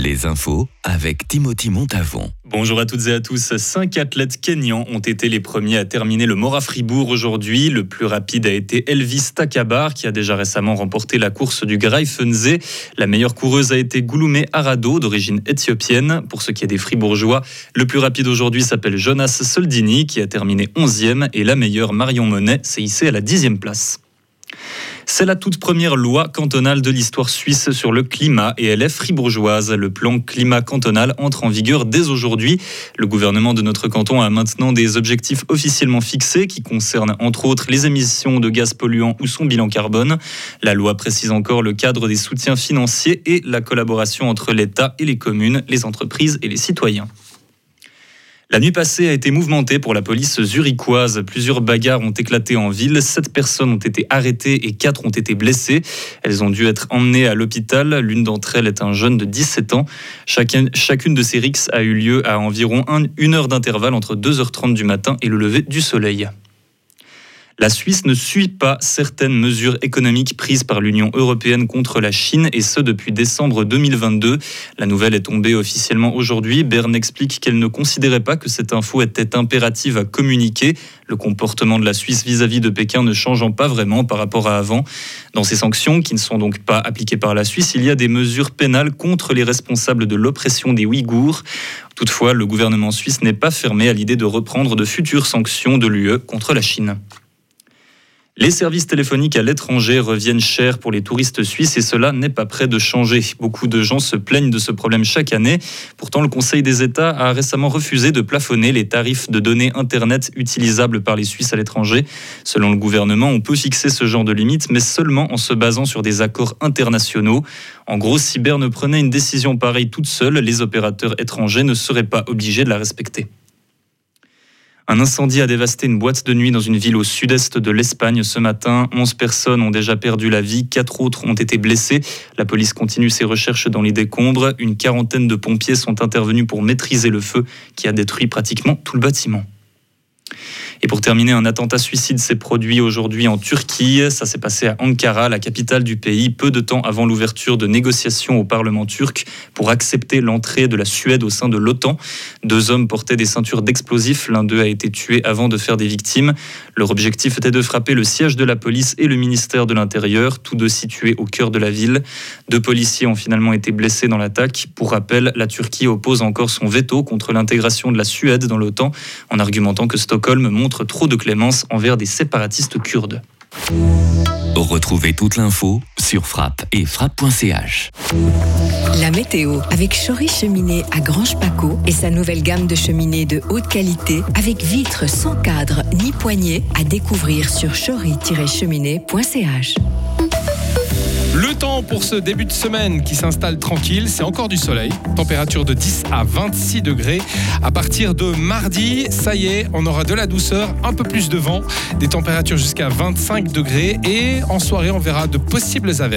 Les infos avec Timothy Montavon. Bonjour à toutes et à tous. Cinq athlètes kenyans ont été les premiers à terminer le Mora Fribourg aujourd'hui. Le plus rapide a été Elvis Takabar qui a déjà récemment remporté la course du Greifensee. La meilleure coureuse a été Gouloumé Arado d'origine éthiopienne. Pour ce qui est des Fribourgeois, le plus rapide aujourd'hui s'appelle Jonas Soldini qui a terminé 11e et la meilleure Marion Monet s'est hissée à la 10e place. C'est la toute première loi cantonale de l'histoire suisse sur le climat et elle est fribourgeoise. Le plan climat cantonal entre en vigueur dès aujourd'hui. Le gouvernement de notre canton a maintenant des objectifs officiellement fixés qui concernent entre autres les émissions de gaz polluants ou son bilan carbone. La loi précise encore le cadre des soutiens financiers et la collaboration entre l'État et les communes, les entreprises et les citoyens. La nuit passée a été mouvementée pour la police zurichoise. Plusieurs bagarres ont éclaté en ville. Sept personnes ont été arrêtées et quatre ont été blessées. Elles ont dû être emmenées à l'hôpital. L'une d'entre elles est un jeune de 17 ans. Chacune, de ces rixes a eu lieu à environ une heure d'intervalle entre 2h30 du matin et le lever du soleil. La Suisse ne suit pas certaines mesures économiques prises par l'Union européenne contre la Chine, et ce depuis décembre 2022. La nouvelle est tombée officiellement aujourd'hui. Berne explique qu'elle ne considérait pas que cette info était impérative à communiquer, le comportement de la Suisse vis-à-vis de Pékin ne changeant pas vraiment par rapport à avant. Dans ces sanctions, qui ne sont donc pas appliquées par la Suisse, il y a des mesures pénales contre les responsables de l'oppression des Ouïghours. Toutefois, le gouvernement suisse n'est pas fermé à l'idée de reprendre de futures sanctions de l'UE contre la Chine. Les services téléphoniques à l'étranger reviennent chers pour les touristes suisses et cela n'est pas prêt de changer. Beaucoup de gens se plaignent de ce problème chaque année. Pourtant, le Conseil des États a récemment refusé de plafonner les tarifs de données Internet utilisables par les Suisses à l'étranger. Selon le gouvernement, on peut fixer ce genre de limite, mais seulement en se basant sur des accords internationaux. En gros, si Berne prenait une décision pareille toute seule, les opérateurs étrangers ne seraient pas obligés de la respecter. Un incendie a dévasté une boîte de nuit dans une ville au sud-est de l'Espagne ce matin. 11 personnes ont déjà perdu la vie, quatre autres ont été blessées. La police continue ses recherches dans les décombres. Une quarantaine de pompiers sont intervenus pour maîtriser le feu qui a détruit pratiquement tout le bâtiment. Et pour terminer, un attentat suicide s'est produit aujourd'hui en Turquie. Ça s'est passé à Ankara, la capitale du pays, peu de temps avant l'ouverture de négociations au Parlement turc pour accepter l'entrée de la Suède au sein de l'OTAN. Deux hommes portaient des ceintures d'explosifs. L'un d'eux a été tué avant de faire des victimes. Leur objectif était de frapper le siège de la police et le ministère de l'Intérieur, tous deux situés au cœur de la ville. Deux policiers ont finalement été blessés dans l'attaque. Pour rappel, la Turquie oppose encore son veto contre l'intégration de la Suède dans l'OTAN en argumentant que Stockholm montre trop de clémence envers des séparatistes kurdes. Retrouvez toute l'info sur frappe et frappe.ch. La météo avec Chory Cheminée à Grange Paco et sa nouvelle gamme de cheminées de haute qualité avec vitres sans cadre ni poignée à découvrir sur chory-cheminée.ch. Le temps pour ce début de semaine qui s'installe tranquille, c'est encore du soleil. Température de 10 à 26 degrés. À partir de mardi, ça y est, on aura de la douceur, un peu plus de vent, des températures jusqu'à 25 degrés et en soirée, on verra de possibles averses.